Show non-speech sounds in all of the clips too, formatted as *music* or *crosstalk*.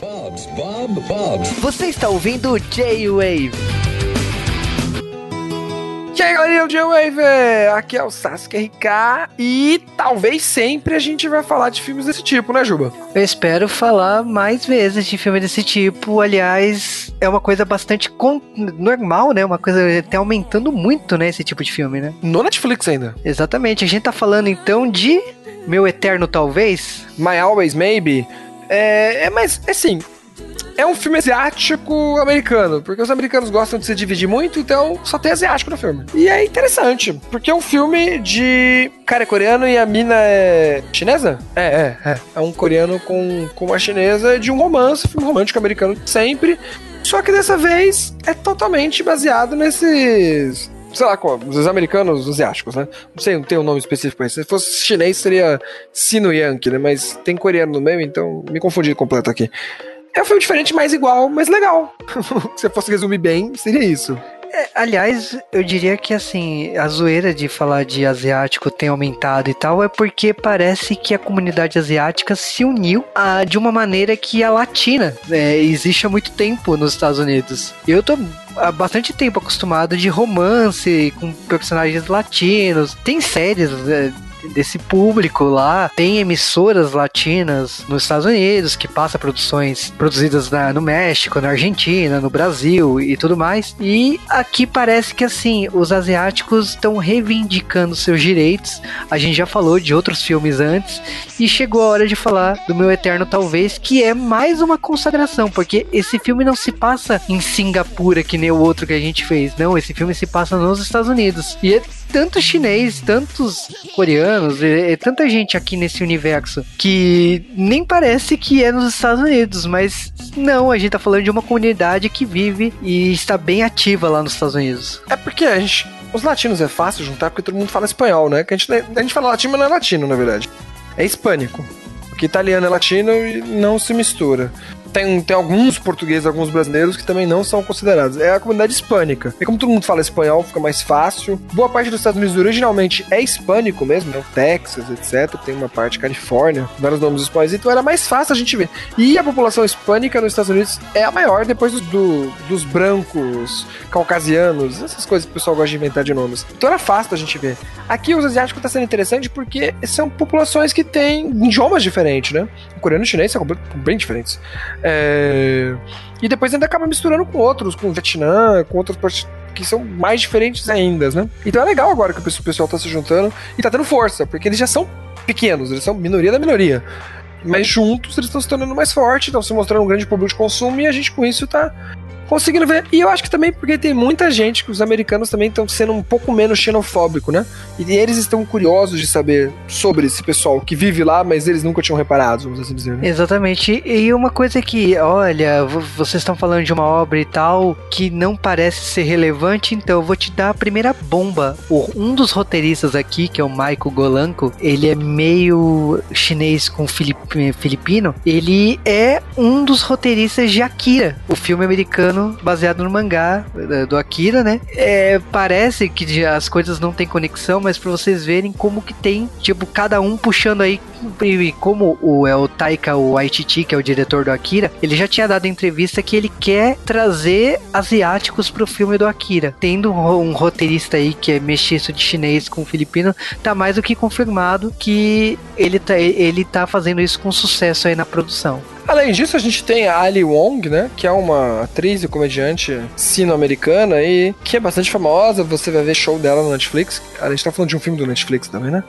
Bob's, Bob, Bob's. Você está ouvindo J-Wave. E aí galerinha do J-Wave, aqui é o Sasuke RK e talvez sempre a gente vai falar de filmes desse tipo, né Juba? Eu espero falar mais vezes de filme desse tipo. Aliás, é uma coisa bastante con- normal, né? Uma coisa até aumentando muito, né? Esse tipo de filme, né? No Netflix ainda. Exatamente. A gente tá falando então de Meu Eterno Talvez. My Always Maybe. É, é mais, assim, é um filme asiático americano, porque os americanos gostam de se dividir muito, então só tem asiático no filme. E é interessante, porque é um filme de cara é coreano e a mina é chinesa? É, é, é. É um coreano com, com uma chinesa de um romance, filme romântico americano sempre. Só que dessa vez é totalmente baseado nesses sei lá, os americanos asiáticos, né? Não sei, não tem um nome específico pra isso. Se fosse chinês, seria Sino Yankee, né? Mas tem coreano no meio, então me confundi completo aqui. É um filme diferente, mais igual, mas legal. *laughs* Se eu fosse resumir bem, seria isso. É, aliás, eu diria que assim, a zoeira de falar de asiático tem aumentado e tal é porque parece que a comunidade asiática se uniu a, de uma maneira que a latina né, existe há muito tempo nos Estados Unidos. Eu tô há bastante tempo acostumado de romance com personagens latinos. Tem séries é, desse público lá. Tem emissoras latinas nos Estados Unidos que passa produções produzidas na, no México, na Argentina, no Brasil e tudo mais. E aqui parece que assim, os asiáticos estão reivindicando seus direitos. A gente já falou de outros filmes antes e chegou a hora de falar do Meu Eterno Talvez, que é mais uma consagração, porque esse filme não se passa em Singapura que nem o outro que a gente fez. Não, esse filme se passa nos Estados Unidos. E é tanto chinês, tantos coreanos, é, é tanta gente aqui nesse universo que nem parece que é nos Estados Unidos, mas não, a gente tá falando de uma comunidade que vive e está bem ativa lá nos Estados Unidos. É porque a gente. Os latinos é fácil juntar porque todo mundo fala espanhol, né? Que a gente, a gente fala latino, mas não é latino, na verdade. É hispânico. Porque italiano é latino e não se mistura. Tem, tem alguns portugueses, alguns brasileiros que também não são considerados. É a comunidade hispânica. E como todo mundo fala espanhol, fica mais fácil. Boa parte dos Estados Unidos originalmente é hispânico mesmo, né? Texas, etc. Tem uma parte Califórnia, vários nomes espanhóis. Então era mais fácil a gente ver. E a população hispânica nos Estados Unidos é a maior depois do, do- dos brancos, caucasianos, essas coisas que o pessoal gosta de inventar de nomes. Então era fácil da gente ver. Aqui os asiáticos tá sendo interessante porque são populações que têm idiomas diferentes, né? O coreano e o chinês são bem diferentes. É, E depois ainda acaba misturando com outros, com o Vietnã, com outras partes que são mais diferentes ainda, né? Então é legal agora que o pessoal- o pessoal tá se juntando e tá tendo força, porque eles já são pequenos, eles são minoria da minoria. Mas juntos eles estão se tornando mais fortes, estão se mostrando um grande público de consumo e a gente com isso tá conseguindo ver. E eu acho que também porque tem muita gente que os americanos também estão sendo um pouco menos xenofóbico, né? E eles estão curiosos de saber sobre esse pessoal que vive lá, mas eles nunca tinham reparado, vamos assim dizer, né? Exatamente. E uma coisa que, olha, vo- vocês estão falando de uma obra e tal que não parece ser relevante, então eu vou te dar a primeira bomba. Um dos roteiristas aqui, que é o Michael Golanko, ele é meio chinês com filip- filipino. Ele é um dos roteiristas de Akira, o filme americano baseado no mangá eh, do Akira, né? É, parece que as coisas não têm conexão, mas pra vocês verem como que tem, tipo, cada um puxando aí como o, é o Taika Waititi, que é o diretor do Akira, ele já tinha dado entrevista que ele quer trazer asiáticos pro filme do Akira. Tendo um, um roteirista aí que é mestiço de chinês com filipino, tá mais do que confirmado que ele tá, ele tá fazendo isso com sucesso aí na produção. Além disso, a gente tem a Ali Wong, né? Que é uma atriz e comediante sino-americana e que é bastante famosa. Você vai ver show dela no Netflix. A gente tá falando de um filme do Netflix também, né?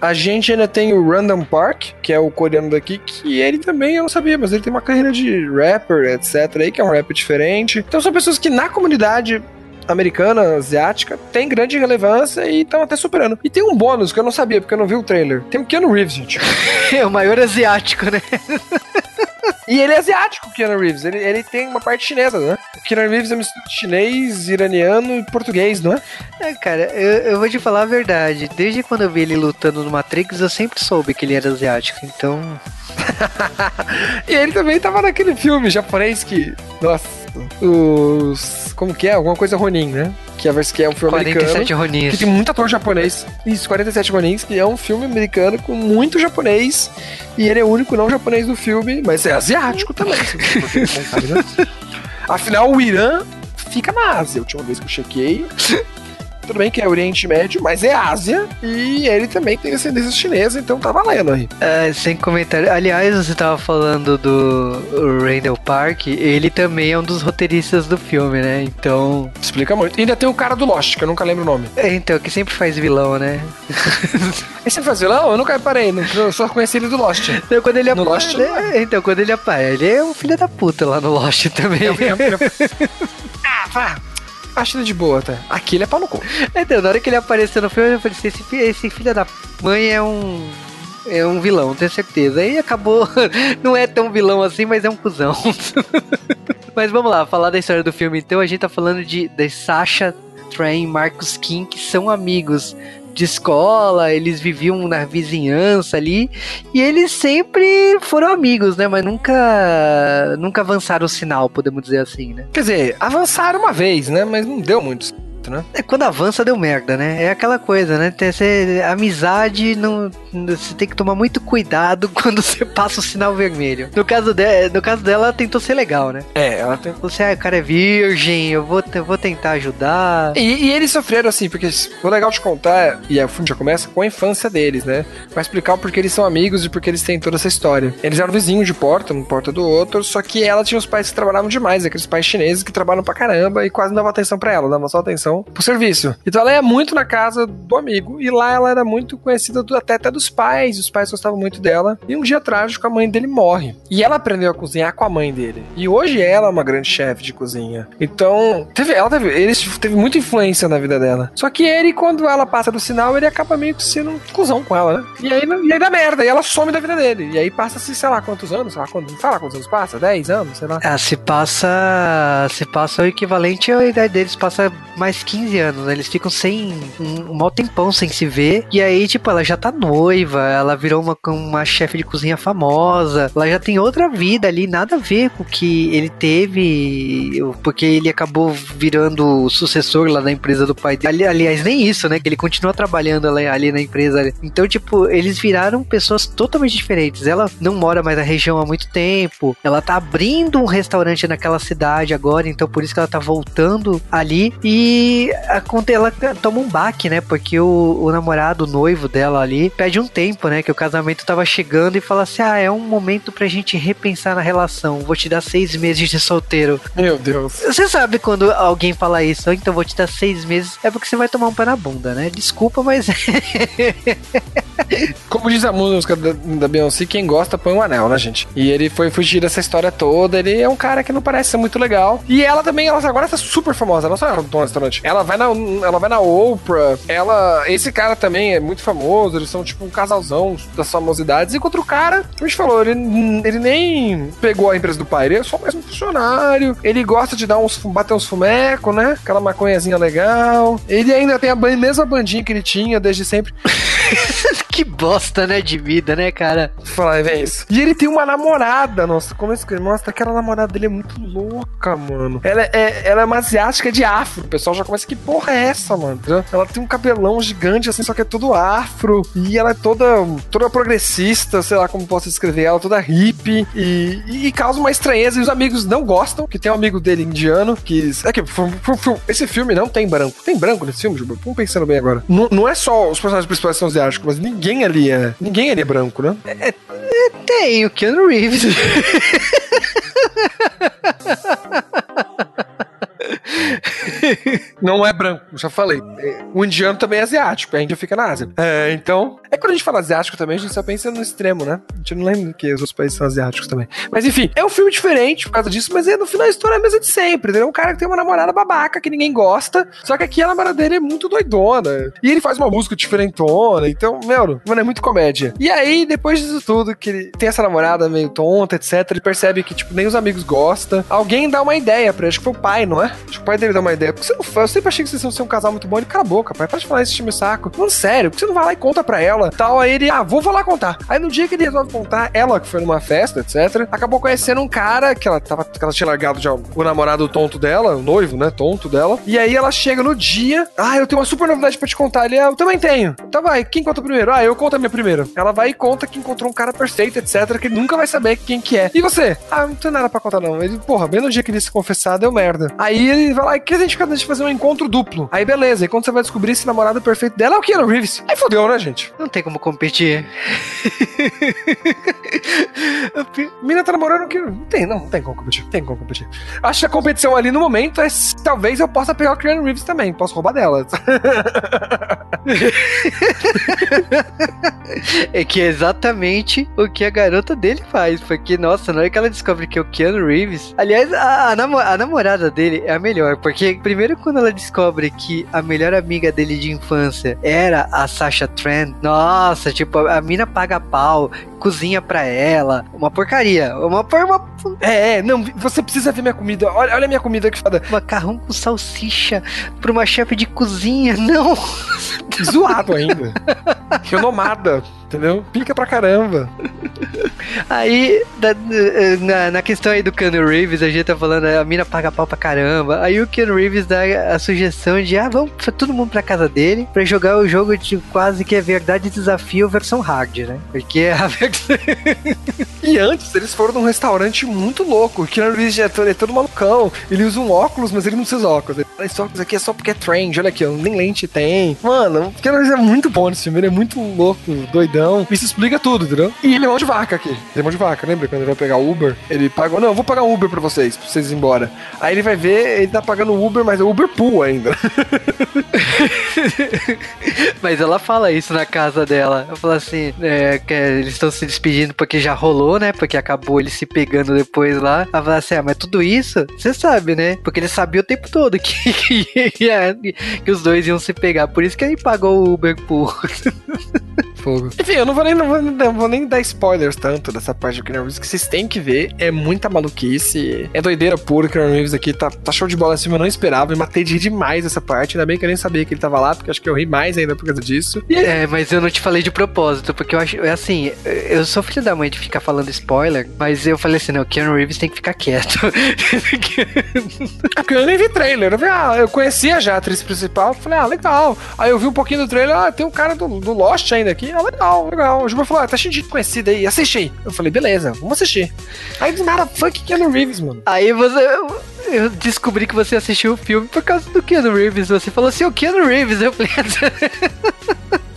A gente ainda tem o Random Park, que é o coreano daqui, que ele também eu não sabia, mas ele tem uma carreira de rapper, etc. aí, que é um rap diferente. Então são pessoas que na comunidade americana, asiática, tem grande relevância e estão até superando. E tem um bônus que eu não sabia, porque eu não vi o trailer. Tem o Keanu Reeves, gente. *laughs* É o maior asiático, né? *laughs* E ele é asiático, o Keanu Reeves. Ele, ele tem uma parte chinesa, né? O Keanu Reeves é mistura de chinês, iraniano e português, não é? É, cara, eu, eu vou te falar a verdade. Desde quando eu vi ele lutando no Matrix, eu sempre soube que ele era asiático. Então, *laughs* E ele também tava naquele filme japonês que. Nossa. Os. Como que é? Alguma coisa Ronin, né? Que é, vers- que é um filme 47 americano. Ronins. Que tem muito ator japonês. Isso, 47 Ronins, que é um filme americano com muito japonês. E ele é o único não japonês do filme, mas é asiático também. né? *laughs* Afinal, o Irã fica na Ásia. A última vez que eu chequei. Tudo bem que é Oriente Médio, mas é Ásia. E ele também tem descendência chinesa, então tá valendo aí. É, sem comentário. Aliás, você tava falando do Randall Park, ele também é um dos roteiristas do filme, né? Então. Explica muito. E ainda tem o cara do Lost, que eu nunca lembro o nome. É, então, que sempre faz vilão, né? *laughs* Esse faz vilão? Eu nunca reparei, não- eu só conheci ele do Lost. Então, quando ele aparece. Lost, é. Então, quando ele aparece, ele é um filho da puta lá no Lost também. Eu- eu- eu- ah, vá. Ele de boa, até. Aqui ele é pau no cu. Então, na hora que ele apareceu no filme, eu falei assim, esse, esse filho da mãe é um. É um vilão, tenho certeza. Aí acabou. *laughs* Não é tão vilão assim, mas é um cuzão. *laughs* mas vamos lá, falar da história do filme. Então, a gente tá falando de, de Sasha Train e Marcus King, que são amigos de escola, eles viviam na vizinhança ali, e eles sempre foram amigos, né? Mas nunca nunca avançaram o sinal, podemos dizer assim, né? Quer dizer, avançaram uma vez, né? Mas não deu muito né? É, quando avança deu merda, né? É aquela coisa, né? Tem, amizade, não, você tem que tomar muito cuidado *laughs* quando você passa o sinal vermelho. No caso, de, no caso dela, ela tentou ser legal, né? É, ela tem. Você, ah, o cara é virgem, eu vou, eu vou tentar ajudar. E, e eles sofreram assim, porque o legal de contar, e aí o filme já começa com a infância deles, né? Vai explicar o porquê eles são amigos e porquê eles têm toda essa história. Eles eram vizinhos de porta, um porta do outro, só que ela tinha os pais que trabalhavam demais, aqueles pais chineses que trabalham pra caramba e quase não davam atenção pra ela, davam só atenção pro serviço. Então ela ia muito na casa do amigo e lá ela era muito conhecida do- até, até dos pais, os pais gostavam muito dela. E um dia trágico a mãe dele morre. E ela aprendeu a cozinhar com a mãe dele. E hoje ela é uma grande chefe de cozinha. Então, teve, ela teve, ele teve muita influência na vida dela. Só que ele, quando ela passa do sinal, ele acaba meio que sendo um cuzão com ela, né? E aí, e aí dá merda, e ela some da vida dele. E aí passa-se, sei lá quantos anos, sei lá quantos, não quantos anos passa, 10 anos, sei lá. Ah, se passa. Se passa o equivalente à idade deles, passa mais 15 anos, né? Eles ficam sem. um, um mau tempão sem se ver. E aí, tipo, ela já tá noiva, ela virou uma, uma chefe de cozinha famosa, ela já tem outra vida ali, nada a ver com o que ele teve, porque ele acabou virando o sucessor lá da empresa do pai dele. Ali- aliás, nem isso, né? Que ele continua trabalhando ali, ali na empresa. Então, tipo, eles viraram pessoas totalmente diferentes. Ela não mora mais na região há muito tempo, ela tá abrindo um restaurante naquela cidade agora, então por isso que ela tá voltando ali. E a, conta- ela toma um baque, né? Porque o, o namorado, o noivo dela ali, pede um tempo, né? Que o casamento tava chegando e fala assim: ah, é um momento pra gente repensar na relação. Vou te dar seis meses de solteiro. Meu Deus. Você sabe quando alguém fala isso, "Ah, então vou te dar seis meses, é porque você vai tomar um pé na bunda, né? Desculpa, mas *laughs* Como diz a música da, da Beyoncé, quem gosta põe um anel, né, gente? E ele foi fugir dessa história toda. Ele é um cara que não parece ser muito legal. E ela também, ela agora tá super famosa. Ela não só é no restaurante. Ela vai na, ela vai na Oprah. Ela, esse cara também é muito famoso. Eles são tipo um casalzão das famosidades. E contra o cara, a gente falou, ele, ele nem pegou a empresa do pai. Ele é só mais um funcionário. Ele gosta de dar uns, bater uns fumecos, né? Aquela maconhazinha legal. Ele ainda tem a mesma bandinha que ele tinha desde sempre. *laughs* que bosta, né, de vida, né, cara? Falar, é isso. E ele tem uma namorada, nossa, como é que mostra? Aquela namorada dele é muito louca, mano. Ela é, ela é uma asiática de afro. O pessoal já começa, que porra é essa, mano? Ela tem um cabelão gigante, assim, só que é todo afro. E ela é toda, toda progressista, sei lá como posso descrever ela, toda hippie. E, e, causa uma estranheza. E os amigos não gostam, que tem um amigo dele indiano, que... É que esse filme não tem branco. Tem branco nesse filme, Juba? Vamos pensando bem agora. Não, não é só os personagens principais são asiáticos, mas ninguém ali é... Ninguém ali é branco, né? Tem o Keanu Reeves. *laughs* Não é branco, já falei. É, O indiano também é asiático, a Índia fica na Ásia. É, então. É quando a gente fala asiático também, a gente só pensa no extremo, né? A gente não lembra que os outros países são asiáticos também. Mas enfim, é um filme diferente por causa disso, mas é, no final a história é a mesma de sempre, entendeu? Um cara que tem uma namorada babaca que ninguém gosta, só que aqui a namorada dele é muito doidona. E ele faz uma música diferentona, então, meu, mano, é muito comédia. E aí, depois disso tudo, que ele tem essa namorada meio tonta, etc., ele percebe que, tipo, nem os amigos gostam. Alguém dá uma ideia pra ele, acho que foi o pai, não é? Acho que o pai dele dá uma ideia. Por que você não faz? Eu sempre achei que vocês iam ser um casal muito bom. Ele, cala a boca, pai, para de falar esse time saco. Mano, sério, por que você não vai lá e conta pra ela? Tal, aí ele, ah, vou, lá contar. Aí no dia que ele resolve contar, ela, que foi numa festa, etc., acabou conhecendo um cara que ela tava, que ela tinha largado já o namorado tonto dela, o noivo, né, tonto dela. E aí ela chega no dia, ah, eu tenho uma super novidade pra te contar. Ele, ah, eu também tenho. Então vai, quem conta primeiro? Ah, eu conto a minha primeira. Ela vai e conta que encontrou um cara perfeito, etc., que nunca vai saber quem que é. E você? Ah, não tem nada pra contar não. Ele, porra, bem no dia que ele se confessar, deu merda. Aí ele vai lá, e que a gente fazer um encontro duplo. Aí beleza, e quando você vai descobrir esse namorado perfeito dela é o Keanu Reeves. Aí fodeu, né, gente? Não tem como competir. *laughs* Mina tá namorando que. Não tem, não, não tem como competir. Tem como competir. Acho que a competição ali no momento é se talvez eu possa pegar o Keanu Reeves também. Posso roubar dela. *laughs* é que é exatamente o que a garota dele faz. Porque, nossa, na hora que ela descobre que é o Keanu Reeves. Aliás, a, a namorada dele é a melhor. Porque, primeiro, quando ela descobre que a melhor amiga dele de infância era a Sasha Trent, nossa, tipo, a mina paga pau, cozinha pra ela. Uma porcaria. Uma, uma é, é, não, você precisa ver minha comida. Olha, olha a minha comida que foda. Macarrão com salsicha pra uma chefe de cozinha, não. *laughs* Zoado ainda. Renomada, entendeu? Pica pra caramba. Aí, na, na, questão aí do Keanu Reeves, a gente tá falando, a mina paga pau pra caramba. Aí o Keanu Reeves dá a sugestão de, ah, vamos todo mundo pra casa dele pra jogar o jogo de quase que é verdade desafio versão hard, né? Porque é a *laughs* versão... *laughs* e antes, eles foram num restaurante muito louco. O Keanu Reeves é todo, malucão. Ele usa um óculos, mas ele não usa óculos. Esse óculos aqui é só porque é trend. Olha aqui, nem lente tem. Mano, o Keanu Reeves é muito bom nesse filme. Ele é muito louco, doidão. Isso explica tudo, entendeu? E ele é mão de vaca aqui. Ele é mão de vaca, lembra? Quando ele vai pegar o Uber, ele pagou. Não, eu vou pagar um Uber pra vocês, pra vocês ir embora. Aí ele vai ver, ele tá pagando o Uber, mas é Uber Pool ainda. *laughs* mas ela fala isso na casa dela. Ela fala assim: é, que eles estão se despedindo porque já rolou, né? Porque acabou ele se pegando depois lá. Ela fala assim: ah, mas tudo isso, você sabe, né? Porque ele sabia o tempo todo que, *laughs* que, que os dois iam se pegar. Por isso que ele pagou o Uber Pool. *laughs* Fogo. Enfim, eu não vou nem, não vou, não vou nem dar spoilers tanto dessa parte do Keanu Reeves, que vocês têm que ver. É muita maluquice. É doideira pura. O Keanu Reeves aqui tá, tá show de bola assim, eu não esperava. Eu matei de rir demais essa parte. Ainda bem que eu nem sabia que ele tava lá, porque acho que eu ri mais ainda por causa disso. E é, mas eu não te falei de propósito, porque eu acho. É assim, eu sou filho da mãe de ficar falando spoiler, mas eu falei assim: não, o Keanu Reeves tem que ficar quieto. *laughs* é porque eu nem vi trailer. Eu, vi, ah, eu conhecia já a atriz principal. Falei, ah, legal. Aí eu vi um pouquinho do trailer, ah, tem um cara do, do Lost ainda aqui. Legal, legal. O Juba falou, ah, tá cheio de conhecido aí, assiste aí. Eu falei, beleza, vamos assistir. Aí do nada, funk Keanu Reeves, mano. Aí você. Eu descobri que você assistiu o filme por causa do Keanu Reeves. Você falou assim, o Keanu Reeves. Eu falei. *laughs*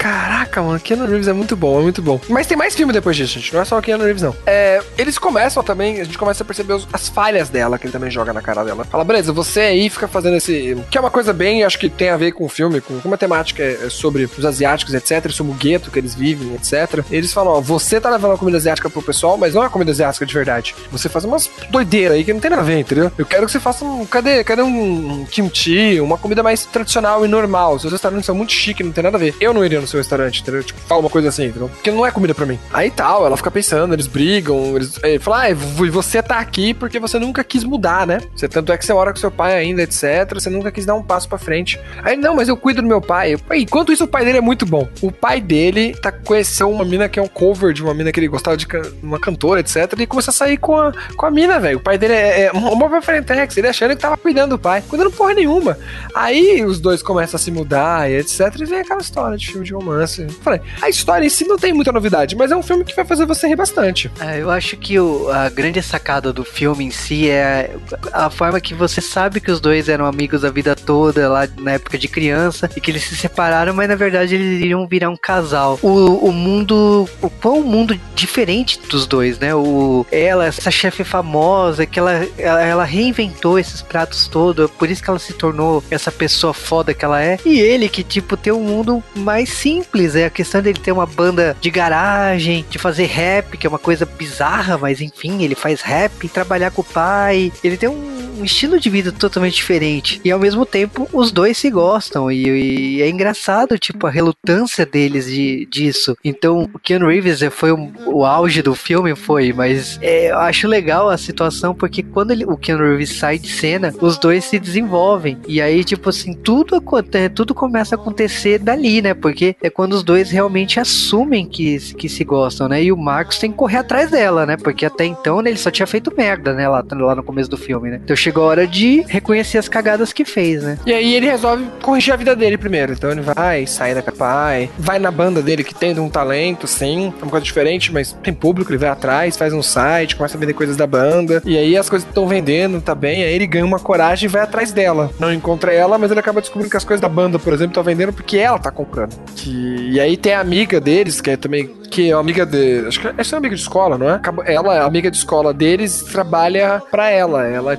Caraca, mano, Keanu Reeves é muito bom, é muito bom. Mas tem mais filme depois disso, gente. Não é só o Keanu Reeves, não. É, eles começam também, a gente começa a perceber os, as falhas dela, que ele também joga na cara dela. Fala, beleza, você aí fica fazendo esse. Que é uma coisa bem, acho que tem a ver com o filme, com uma temática é sobre os asiáticos, etc., sobre o gueto que eles vivem, etc. Eles falam, ó, você tá levando a comida asiática pro pessoal, mas não é comida asiática de verdade. Você faz umas doideiras aí que não tem nada a ver, entendeu? Eu quero que você faça um. Cadê, cadê um kimchi, uma comida mais tradicional e normal? Seus restaurantes são muito chiques, não tem nada a ver. Eu não iria no seu restaurante, entendeu? Tipo, fala uma coisa assim, entendeu? Porque não é comida pra mim. Aí tal, ela fica pensando, eles brigam, eles. Ele fala, ah, você tá aqui porque você nunca quis mudar, né? Você, tanto é que você mora com seu pai ainda, etc. Você nunca quis dar um passo pra frente. Aí, não, mas eu cuido do meu pai. Enquanto isso, o pai dele é muito bom. O pai dele tá conhecendo uma mina que é um cover de uma mina que ele gostava de can uma cantora, etc. E começa a sair com a, com a mina, velho. O pai dele é, é uma frentex, ele achando que tava cuidando do pai. Cuidando porra nenhuma. Aí os dois começam a se mudar e etc. E vem aquela história de filme de romance. Falei, a história em si não tem muita novidade, mas é um filme que vai fazer você rir bastante. É, eu acho que o, a grande sacada do filme em si é a forma que você sabe que os dois eram amigos a vida toda, lá na época de criança, e que eles se separaram, mas na verdade eles iriam virar um casal. O, o mundo. O um mundo diferente dos dois, né? O, ela, essa chefe famosa, que ela, ela, ela reinventou esses pratos todos, por isso que ela se tornou essa pessoa foda que ela é. E ele, que, tipo, tem um mundo mais simples, é a questão dele ter uma banda de garagem, de fazer rap, que é uma coisa bizarra, mas enfim, ele faz rap, trabalhar com o pai. Ele tem um um estilo de vida totalmente diferente. E ao mesmo tempo, os dois se gostam. E, e é engraçado, tipo, a relutância deles de, disso. Então, o Keanu Reeves foi um, o auge do filme, foi, mas é, eu acho legal a situação porque quando ele, o Keanu Reeves sai de cena, os dois se desenvolvem. E aí, tipo assim, tudo, acontece, tudo começa a acontecer dali, né? Porque é quando os dois realmente assumem que, que se gostam, né? E o Marcos tem que correr atrás dela, né? Porque até então né, ele só tinha feito merda, né? Lá, lá no começo do filme, né? Então chegou a hora de reconhecer as cagadas que fez, né? E aí ele resolve corrigir a vida dele primeiro. Então ele vai, sai da pai, vai na banda dele que tem um talento, sim, é uma coisa diferente, mas tem público, ele vai atrás, faz um site, começa a vender coisas da banda. E aí as coisas estão vendendo, tá bem, aí ele ganha uma coragem e vai atrás dela. Não encontra ela, mas ele acaba descobrindo que as coisas da banda, por exemplo, estão vendendo porque ela tá comprando. Que... E aí tem a amiga deles, que é também que é amiga de. Acho que essa é amiga de escola, não é? Ela, a amiga de escola deles, trabalha pra ela. Ela é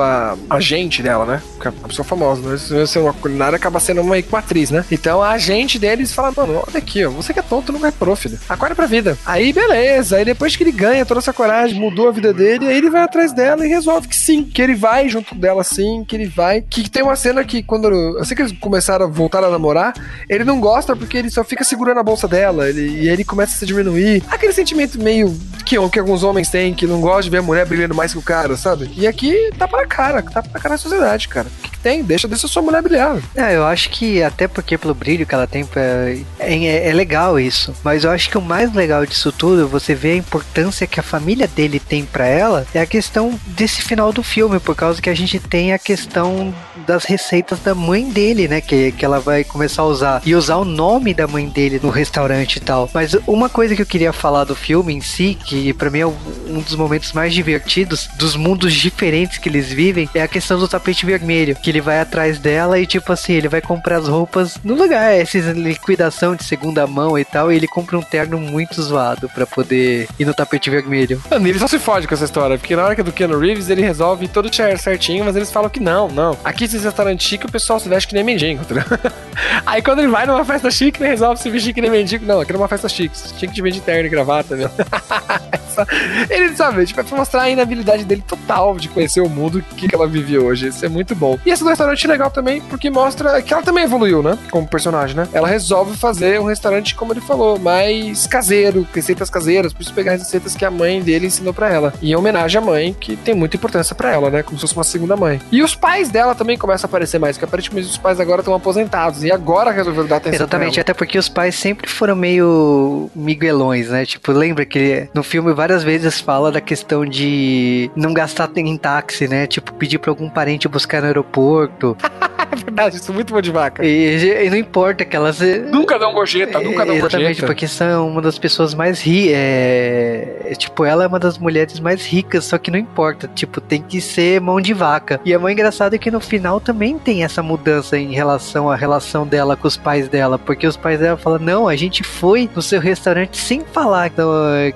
a agente dela, né? É uma pessoa famosa. Né? Se ser uma culinária, acaba sendo uma equatriz, né? Então a agente deles fala: Mano, olha aqui, ó. Você que é tonto, não é pro, filho. Acorda pra vida. Aí beleza. Aí depois que ele ganha toda essa coragem, mudou a vida dele, aí ele vai atrás dela e resolve que sim, que ele vai junto dela sim, que ele vai. Que tem uma cena que quando. Assim que eles começaram a voltar a namorar, ele não gosta porque ele só fica segurando a bolsa dela. Ele, e ele começa começa a se diminuir. Aquele sentimento meio que, que alguns homens têm, que não gostam de ver a mulher brilhando mais que o cara, sabe? E aqui tá pra cara, tá pra cara a sociedade, cara. O que, que tem? Deixa, deixa a sua mulher brilhar. É, eu acho que até porque pelo brilho que ela tem, é, é, é legal isso. Mas eu acho que o mais legal disso tudo, você vê a importância que a família dele tem para ela, é a questão desse final do filme, por causa que a gente tem a questão das receitas da mãe dele, né? Que, que ela vai começar a usar. E usar o nome da mãe dele no restaurante e tal. Mas uma coisa que eu queria falar do filme em si, que para mim é um dos momentos mais divertidos, dos mundos diferentes que eles vivem, é a questão do tapete vermelho. Que ele vai atrás dela e, tipo assim, ele vai comprar as roupas no lugar, essa liquidação de segunda mão e tal, e ele compra um terno muito zoado para poder ir no tapete vermelho. Mano, ele só se fode com essa história, porque na hora que é do Keanu Reeves, ele resolve todo certinho, mas eles falam que não, não. Aqui esses restaurantes chique, o pessoal se veste que nem mendigo, tá *laughs* Aí quando ele vai numa festa chique, ele resolve se vestir que nem mendigo. Não, aqui é uma festa chique. Tinha que te ver de terno e gravata, meu. *laughs* ele sabe, tipo, é pra mostrar a inabilidade dele total de conhecer o mundo que, que ela vive hoje. Isso é muito bom. E esse restaurante é legal também, porque mostra que ela também evoluiu, né? Como personagem, né? Ela resolve fazer um restaurante, como ele falou, mais caseiro, receitas caseiras, por isso pegar as receitas que a mãe dele ensinou para ela. E em homenagem à mãe, que tem muita importância para ela, né? Como se fosse uma segunda mãe. E os pais dela também começam a aparecer mais, que aparentemente os pais agora estão aposentados. E agora resolveram dar atenção. Exatamente, até porque os pais sempre foram meio miguelões, né? Tipo, lembra que no filme várias vezes fala da questão de não gastar em táxi, né? Tipo, pedir pra algum parente buscar no aeroporto. *laughs* é verdade, isso é muito bom de vaca. E, e, não importa que elas. Nunca dão gorjeta, é, nunca dão exatamente, gorjeta. Exatamente, porque são uma das pessoas mais ricas. É, tipo, ela é uma das mulheres mais ricas, só que não importa. Tipo, tem que ser mão de vaca. E é muito engraçado que no final também tem essa mudança em relação à relação dela com os pais dela. Porque os pais dela falam: não, a gente foi no seu restaurante sem falar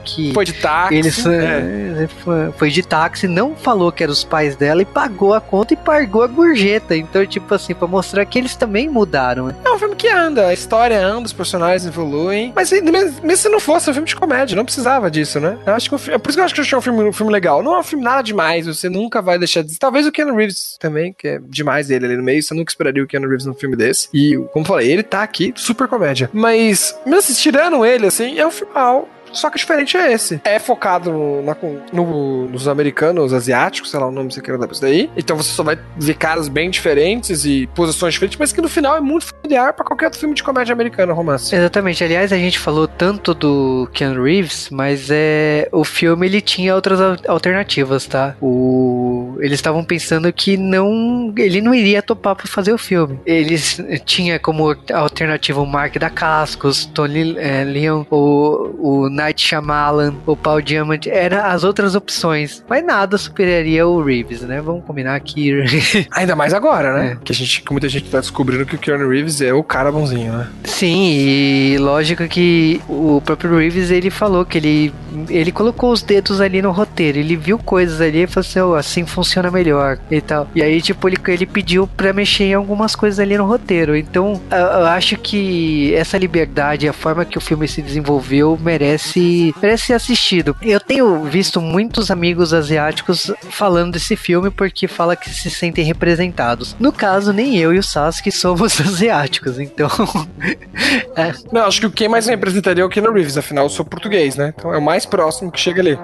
que. Foi de táxi. Eles, é. Foi de táxi, não falou que eram os pais dela e pagou a conta e pagou a gorjeta. Então, tipo assim, pra mostrar que eles também mudaram. É um filme que anda, a história anda, os personagens evoluem. Mas mesmo se não fosse um filme de comédia, não precisava disso, né? Eu acho que filme, é por isso que eu acho que eu achei um filme, um filme legal. Não é um filme nada demais, você nunca vai deixar de. Talvez o Keanu Reeves também, que é demais ele ali no meio, você nunca esperaria o Keanu Reeves num filme desse. E, como falei, ele tá aqui, super comédia. Mas, mesmo assim, tirando ele, assim, é um final só que o diferente é esse. É focado na, no, nos americanos, asiáticos, sei lá o nome que você quer dar pra isso daí. Então você só vai ver caras bem diferentes e posições diferentes, mas que no final é muito familiar para qualquer outro filme de comédia americana, romance. Exatamente. Aliás, a gente falou tanto do Ken Reeves, mas é o filme ele tinha outras alternativas, tá? O eles estavam pensando que não ele não iria topar para fazer o filme. Eles tinha como alternativa o Mark da Cascos, Tony é, Leon, o, o Night Shyamalan, o Paul Diamond, eram as outras opções. Mas nada superaria o Reeves, né? Vamos combinar aqui. *laughs* Ainda mais agora, né? É. Que a gente, muita gente tá descobrindo que o Keanu Reeves é o cara bonzinho, né? Sim, e lógico que o próprio Reeves, ele falou que ele, ele colocou os dedos ali no roteiro, ele viu coisas ali e falou assim, oh, assim funciona melhor e tal. E aí, tipo, ele, ele pediu pra mexer em algumas coisas ali no roteiro. Então, eu, eu acho que essa liberdade, a forma que o filme se desenvolveu, merece, merece ser assistido. Eu tenho visto muitos amigos asiáticos falando desse filme porque fala que se sentem representados. No caso, nem eu e o Sasuke somos *laughs* asiáticos, então. *laughs* é. Não, acho que quem mais representaria é o Keanu Reeves, afinal eu sou português, né? Então é o mais próximo que chega ali.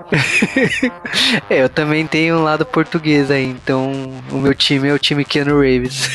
*laughs* é, eu também tenho um lado português aí, então o meu time é o time Keanu Reeves.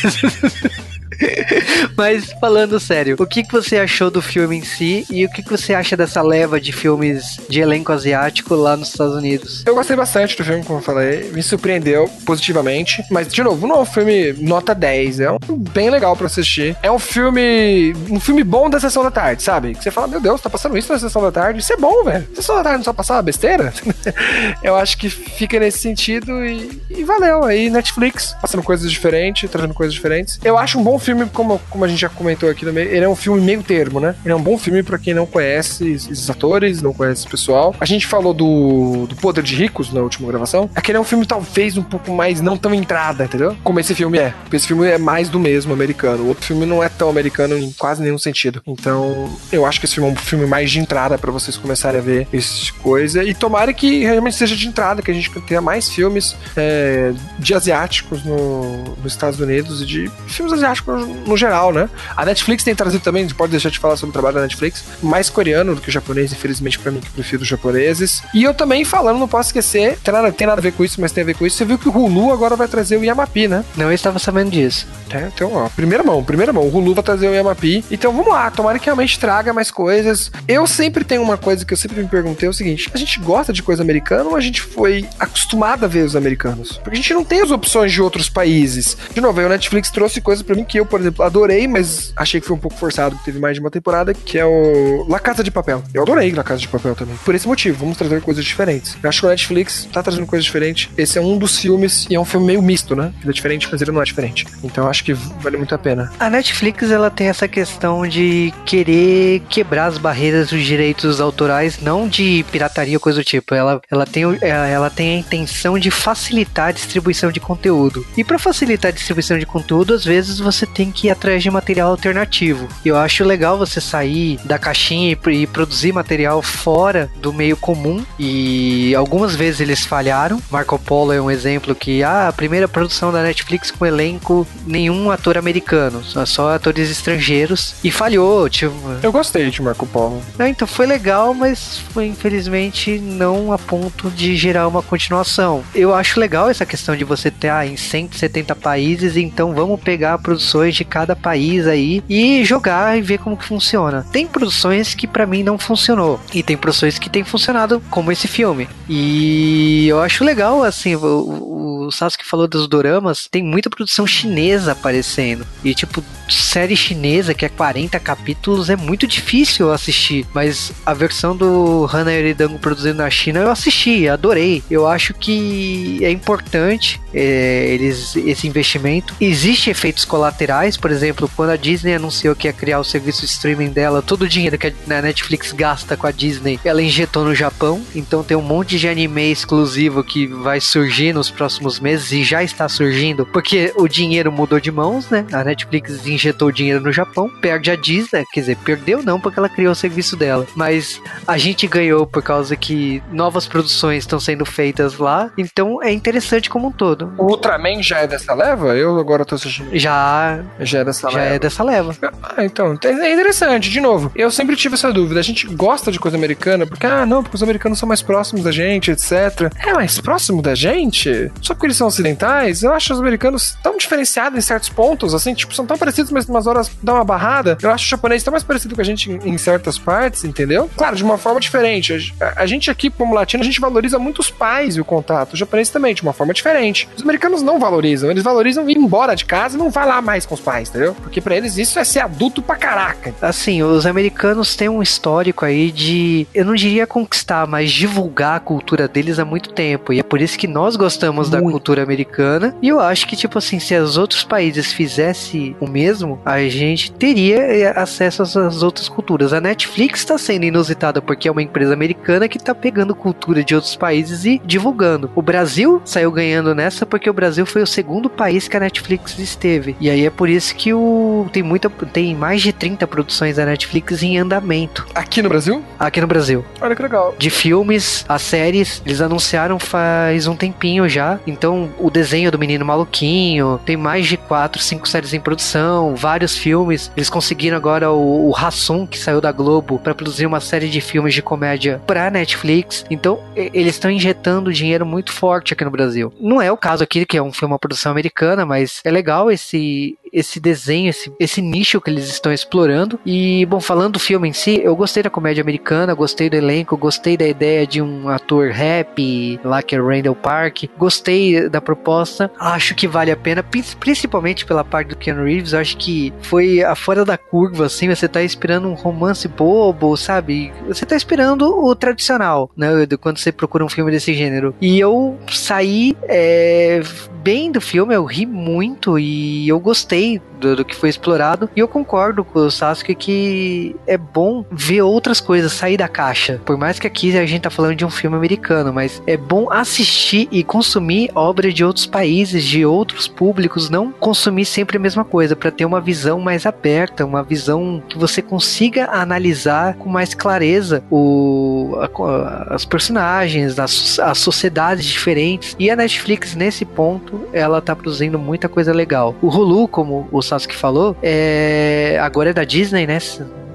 *laughs* Mas falando sério, o que, que você achou do filme em si e o que, que você acha dessa leva de filmes de elenco asiático lá nos Estados Unidos? Eu gostei bastante do filme, como eu falei, me surpreendeu positivamente, mas de novo, não é um filme nota 10, é um bem legal para assistir. É um filme, um filme bom da sessão da tarde, sabe? Que você fala, meu Deus, tá passando isso na sessão da tarde, isso é bom, velho. Sessão da tarde não só passar besteira? *laughs* eu acho que fica nesse sentido e, e valeu. Aí Netflix, passando coisas diferentes, trazendo coisas diferentes. Eu acho um bom filme, como, como a gente já comentou aqui também, ele é um filme meio termo, né? Ele é um bom filme para quem não conhece esses atores, não conhece esse pessoal. A gente falou do, do Poder de Ricos na última gravação. Aquele é um filme talvez um pouco mais não tão entrada, entendeu? Como esse filme é. Porque esse filme é mais do mesmo americano. O outro filme não é tão americano em quase nenhum sentido. Então, eu acho que esse filme é um filme mais de entrada para vocês começarem a ver esse coisa. E tomara que realmente seja de entrada, que a gente tenha mais filmes é, de asiáticos no, nos Estados Unidos e de filmes asiáticos no geral, né? A Netflix tem trazido também, a gente pode deixar de falar sobre o trabalho da Netflix, mais coreano do que o japonês, infelizmente para mim, que prefiro os japoneses. E eu também falando, não posso esquecer, tem nada, tem nada a ver com isso, mas tem a ver com isso. Você viu que o Hulu agora vai trazer o Yamapi, né? Não, eu estava sabendo disso. É, então, ó, primeira mão, primeira mão, o Hulu vai trazer o Yamapi. Então vamos lá, tomara que realmente traga mais coisas. Eu sempre tenho uma coisa que eu sempre me perguntei: é o seguinte, a gente gosta de coisa americana ou a gente foi acostumado a ver os americanos? Porque a gente não tem as opções de outros países. De novo, aí o Netflix trouxe coisas para mim que eu, por exemplo, adorei, mas achei que foi um pouco forçado, teve mais de uma temporada, que é o La Casa de Papel. Eu adorei La Casa de Papel também. Por esse motivo, vamos trazer coisas diferentes. Eu acho que o Netflix tá trazendo coisas diferentes. Esse é um dos filmes, e é um filme meio misto, né? Ele é diferente, mas ele não é diferente. Então acho que vale muito a pena. A Netflix, ela tem essa questão de querer quebrar as barreiras dos direitos autorais, não de pirataria ou coisa do tipo. Ela, ela, tem, é, ela tem a intenção de facilitar a distribuição de conteúdo. E para facilitar a distribuição de conteúdo, às vezes você tem que ir atrás de material alternativo. Eu acho legal você sair da caixinha e, e produzir material fora do meio comum. E algumas vezes eles falharam. Marco Polo é um exemplo que ah, a primeira produção da Netflix com elenco nenhum ator americano, só atores estrangeiros e falhou. Tipo... Eu gostei de Marco Polo. Não, então foi legal, mas foi infelizmente não a ponto de gerar uma continuação. Eu acho legal essa questão de você ter ah, em 170 países, então vamos pegar produções de cada país aí e jogar e ver como que funciona. Tem produções que para mim não funcionou e tem produções que tem funcionado, como esse filme. E eu acho legal assim, o, o Sasuke falou dos doramas, tem muita produção chinesa aparecendo. E tipo, série chinesa que é 40 capítulos é muito difícil assistir, mas a versão do Hana Eridango produzido na China eu assisti, adorei. Eu acho que é importante é, eles esse investimento. Existem efeitos colaterais, por exemplo, quando a Disney anunciou que ia criar o serviço de streaming dela, todo o dinheiro que a Netflix gasta com a Disney, ela injetou no Japão. Então tem um monte de anime exclusivo que vai surgir nos próximos meses e já está surgindo, porque o dinheiro mudou de mãos, né? A Netflix injetou dinheiro no Japão, perde a Disney, quer dizer, perdeu não porque ela criou o serviço dela, mas a gente ganhou por causa que novas produções estão sendo feitas lá, então é interessante como um todo. O Ultraman já é dessa leva? Eu agora tô assistindo. Já. Já é dessa já leva. é dessa leva. Ah, então, é interessante, de novo. Eu sempre tive essa dúvida. A gente gosta de coisa americana porque, ah, não, porque os americanos são mais próximos da gente, etc. É mais próximo da gente? Só porque eles são ocidentais? Eu acho os americanos tão diferenciados em certos pontos, assim, tipo, são tão parecidos, mas umas horas dá uma barrada. Eu acho o japonês tão mais parecido com a gente em, em certas partes, entendeu? Claro, de uma forma diferente. A, a, gente aqui, como latino, a gente valoriza muito os pais e o contato. O japonês também, de uma forma diferente. Os americanos não valorizam. Eles valorizam ir embora de casa e não vai lá mais com os pais, entendeu? Porque para eles isso é ser adulto pra caraca. Assim, os americanos têm um histórico aí de, eu não diria conquistar, mas divulgar a cultura deles há muito tempo. E é por isso que nós gostamos muito. da cultura americana. E eu acho que, tipo assim, se os outros países fizessem o mesmo, a gente teria eh, acesso às outras culturas. A Netflix está sendo inusitada porque é uma empresa americana que está pegando cultura de outros países e divulgando. O Brasil saiu ganhando nessa porque o Brasil foi o segundo país que a Netflix esteve. E aí é por isso que o tem muita tem mais de 30 produções da Netflix em andamento. Aqui no Brasil? Aqui no Brasil. Olha que legal. De filmes, as séries, eles anunciaram faz um tempinho já. Então, o desenho do Menino Maluquinho, tem mais de 4, 5 séries em produção, vários filmes. Eles conseguiram agora o, o Hassum, que saiu da Globo, para produzir uma série de filmes de comédia pra Netflix. Então, eles estão injetando dinheiro muito forte aqui no Brasil. Não é o caso aqui, que é um filme, uma produção americana, mas é legal esse, esse desenho, esse, esse nicho que eles estão explorando. E, bom, falando do filme em si, eu gostei da comédia americana, gostei do elenco, gostei da ideia de um ator rap, lá que é Randall Park, gostei da proposta, acho que vale a pena, principalmente pela parte do Keanu Reeves, acho que foi a fora da curva, assim, você tá esperando um romance bobo, sabe? Você tá esperando o tradicional, né? Quando você procura um filme desse gênero. E eu saí é, bem do filme, eu ri muito e eu gostei they do, do, que foi explorado. E eu concordo com o Sasuke que é bom ver outras coisas, sair da caixa. Por mais que aqui a gente tá falando de um filme americano, mas é bom assistir e consumir obra de outros países, de outros públicos, não consumir sempre a mesma coisa, para ter uma visão mais aberta, uma visão que você consiga analisar com mais clareza o, a, as personagens, as, as sociedades diferentes. E a Netflix, nesse ponto, ela tá produzindo muita coisa legal. O Hulu, como o Sasuke falou, é, agora é da Disney, né?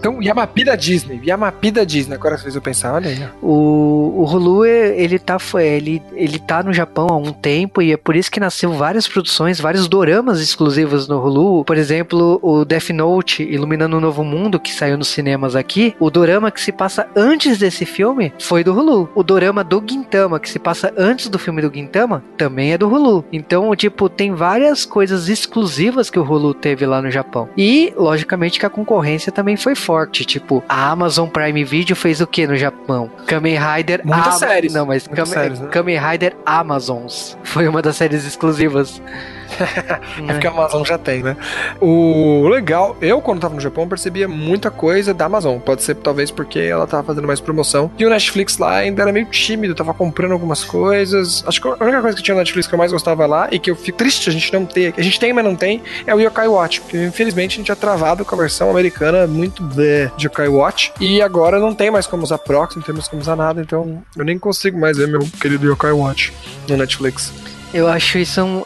Então, Yamapi da Disney. Yamapi da Disney. Agora fez eu pensar, olha aí. O, o Hulu, ele tá, ele, ele tá no Japão há um tempo e é por isso que nasceu várias produções, vários doramas exclusivos no Hulu. Por exemplo, o Death Note, Iluminando um Novo Mundo, que saiu nos cinemas aqui. O dorama que se passa antes desse filme foi do Hulu. O dorama do Gintama, que se passa antes do filme do Gintama, também é do Hulu. Então, tipo, tem várias coisas exclusivas que o Hulu teve lá no Japão. E, logicamente, que a concorrência também foi forte forte. Tipo, a Amazon Prime Video fez o que no Japão? Kamen Rider. Muitas séries. Não, mas Kamen, séries, né? Kamen Rider Amazons. *laughs* Foi uma das séries exclusivas. *laughs* é porque a Amazon já tem, né? O legal, eu quando tava no Japão percebia muita coisa da Amazon. Pode ser talvez porque ela tava fazendo mais promoção. E o Netflix lá ainda era meio tímido, tava comprando algumas coisas. Acho que a única coisa que tinha no Netflix que eu mais gostava lá e que eu fico triste a gente não ter, a gente tem, mas não tem, é o Yokai Watch. Porque infelizmente a gente é travado com a versão americana muito bleh, de Yokai Watch. E agora não tem mais como usar proxy, não tem mais como usar nada. Então eu nem consigo mais ver meu querido Yokai Watch no Netflix. Eu acho isso um,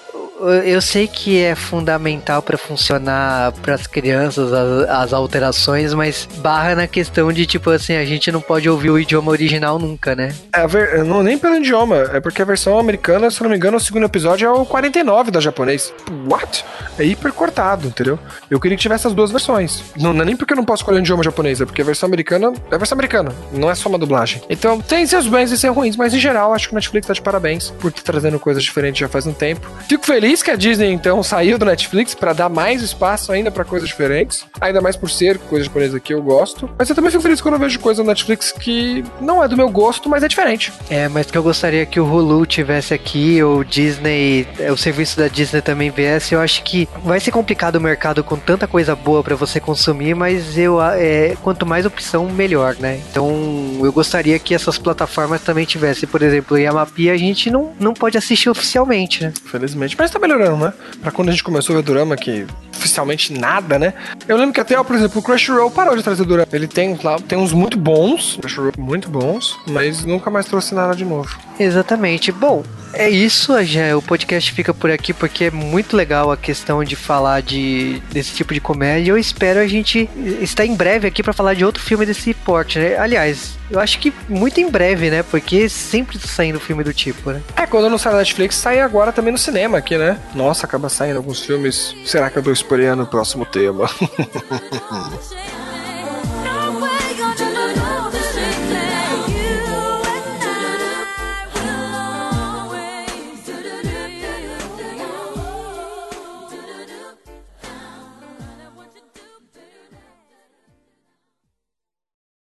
eu sei que é fundamental para funcionar para as crianças as, as, alterações, mas barra na questão de tipo assim, a gente não pode ouvir o idioma original nunca, né? É, ver, não nem pelo idioma, é porque a versão americana, se não me engano, o segundo episódio é o 49 da japonês. What? É hiper cortado, entendeu? Eu queria que tivesse as duas versões. Não, não é nem porque eu não posso escolher o idioma japonês, é porque a versão americana é a versão americana, não é só uma dublagem. Então tem seus bens e seus ruins, mas em geral acho que o Netflix tá de parabéns por estar trazendo coisas diferentes já faz um tempo. Fico feliz feliz que a Disney então saiu do Netflix para dar mais espaço ainda para coisas diferentes, ainda mais por ser coisa japonesa que eu gosto. Mas eu também fico feliz quando eu vejo coisa no Netflix que não é do meu gosto, mas é diferente. É, mas que eu gostaria que o Hulu tivesse aqui, ou Disney, é, o serviço da Disney também viesse. Eu acho que vai ser complicado o mercado com tanta coisa boa para você consumir, mas eu é, quanto mais opção, melhor, né? Então eu gostaria que essas plataformas também tivessem, por exemplo, Yamapi a gente não, não pode assistir oficialmente, né? Felizmente, mas tá melhorando, né? Pra quando a gente começou a ver Durama, que oficialmente nada, né? Eu lembro que até, por exemplo, o Crunchyroll parou de trazer Durama. Ele tem lá, tem uns muito bons, Crunchyroll muito bons, mas nunca mais trouxe nada de novo. Exatamente. Bom, é isso, já o podcast fica por aqui porque é muito legal a questão de falar de desse tipo de comédia. Eu espero a gente estar em breve aqui para falar de outro filme desse porte, né? Aliás, eu acho que muito em breve, né? Porque sempre tá saindo filme do tipo, né? É, quando não sai na Netflix, sai agora também no cinema aqui, né? Nossa, acaba saindo alguns filmes. Será que eu dou spoiler no próximo tema? *laughs*